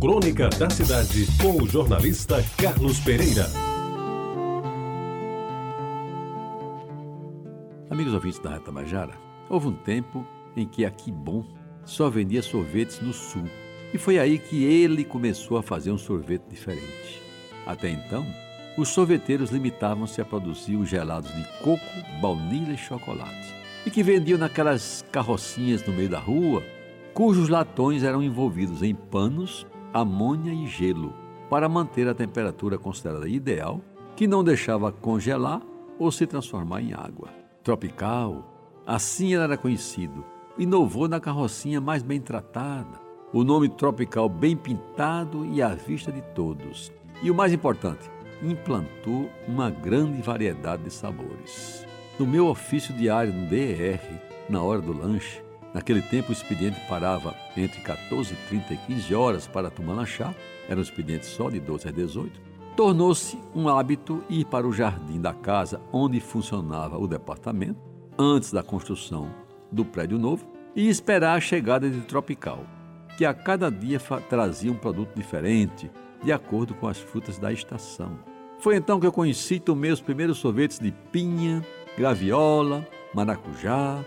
Crônica da Cidade, com o jornalista Carlos Pereira. Amigos ouvintes da Reta Majara, houve um tempo em que aqui bom só vendia sorvetes no sul. E foi aí que ele começou a fazer um sorvete diferente. Até então, os sorveteiros limitavam-se a produzir os gelados de coco, baunilha e chocolate, e que vendiam naquelas carrocinhas no meio da rua, cujos latões eram envolvidos em panos amônia e gelo para manter a temperatura considerada ideal, que não deixava congelar ou se transformar em água. Tropical, assim era conhecido, inovou na carrocinha mais bem tratada, o nome tropical bem pintado e à vista de todos. E o mais importante, implantou uma grande variedade de sabores. No meu ofício diário no DR, na hora do lanche, Naquele tempo, o expediente parava entre 14h30 e 15 horas para tomar lanchar, era um expediente só de 12 a 18. Tornou-se um hábito ir para o jardim da casa onde funcionava o departamento, antes da construção do prédio novo, e esperar a chegada de Tropical, que a cada dia trazia um produto diferente, de acordo com as frutas da estação. Foi então que eu conheci e tomei os primeiros sorvetes de pinha, graviola, maracujá,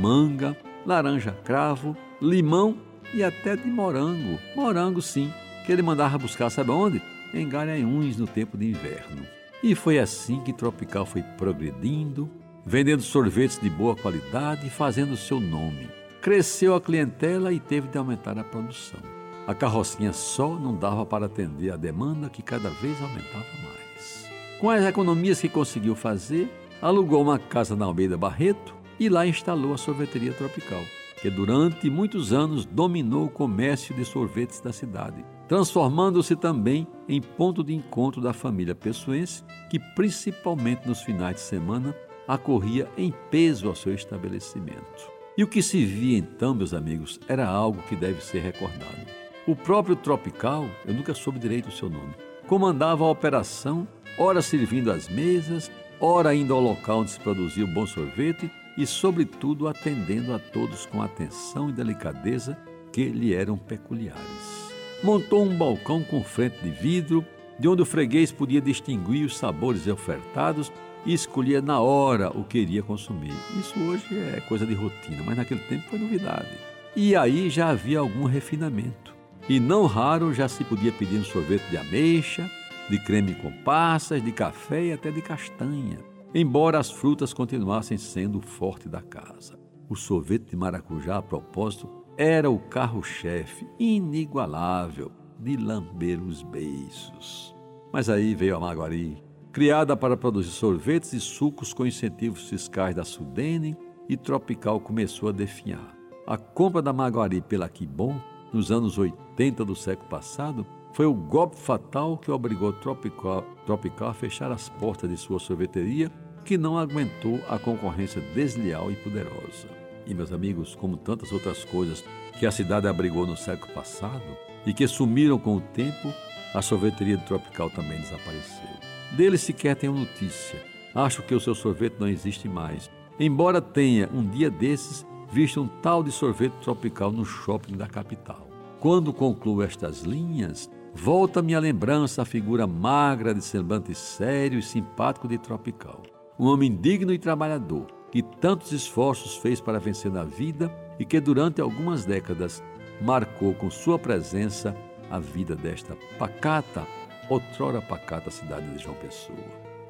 manga laranja cravo, limão e até de morango. Morango, sim, que ele mandava buscar, sabe onde? Em Garanhuns, no tempo de inverno. E foi assim que Tropical foi progredindo, vendendo sorvetes de boa qualidade e fazendo seu nome. Cresceu a clientela e teve de aumentar a produção. A carrocinha só não dava para atender a demanda que cada vez aumentava mais. Com as economias que conseguiu fazer, alugou uma casa na Almeida Barreto e lá instalou a sorveteria tropical, que durante muitos anos dominou o comércio de sorvetes da cidade, transformando-se também em ponto de encontro da família pessoense, que principalmente nos finais de semana acorria em peso ao seu estabelecimento. E o que se via então, meus amigos, era algo que deve ser recordado. O próprio Tropical, eu nunca soube direito o seu nome, comandava a operação, ora servindo as mesas, ora indo ao local onde se produzia o bom sorvete e, sobretudo, atendendo a todos com atenção e delicadeza que lhe eram peculiares. Montou um balcão com frente de vidro, de onde o freguês podia distinguir os sabores ofertados e escolhia na hora o que iria consumir. Isso hoje é coisa de rotina, mas naquele tempo foi novidade. E aí já havia algum refinamento. E não raro já se podia pedir um sorvete de ameixa, de creme com passas, de café e até de castanha embora as frutas continuassem sendo o forte da casa. O sorvete de maracujá, a propósito, era o carro-chefe inigualável de lamber os beiços. Mas aí veio a Maguari, criada para produzir sorvetes e sucos com incentivos fiscais da Sudene, e Tropical começou a definhar. A compra da Maguari pela Quibon, nos anos 80 do século passado, foi o golpe fatal que obrigou Tropical, Tropical a fechar as portas de sua sorveteria que não aguentou a concorrência desleal e poderosa. E, meus amigos, como tantas outras coisas que a cidade abrigou no século passado e que sumiram com o tempo, a sorveteria Tropical também desapareceu. Dele sequer tenho notícia. Acho que o seu sorvete não existe mais. Embora tenha, um dia desses, visto um tal de sorvete tropical no shopping da capital. Quando concluo estas linhas, volta-me à lembrança a figura magra de semblante sério e simpático de Tropical um homem digno e trabalhador, que tantos esforços fez para vencer na vida e que durante algumas décadas marcou com sua presença a vida desta pacata, outrora pacata cidade de João Pessoa.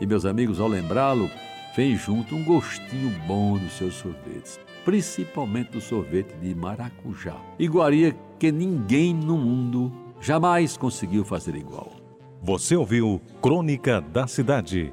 E meus amigos, ao lembrá-lo, vem junto um gostinho bom dos seus sorvetes, principalmente do sorvete de maracujá, iguaria que ninguém no mundo jamais conseguiu fazer igual. Você ouviu Crônica da Cidade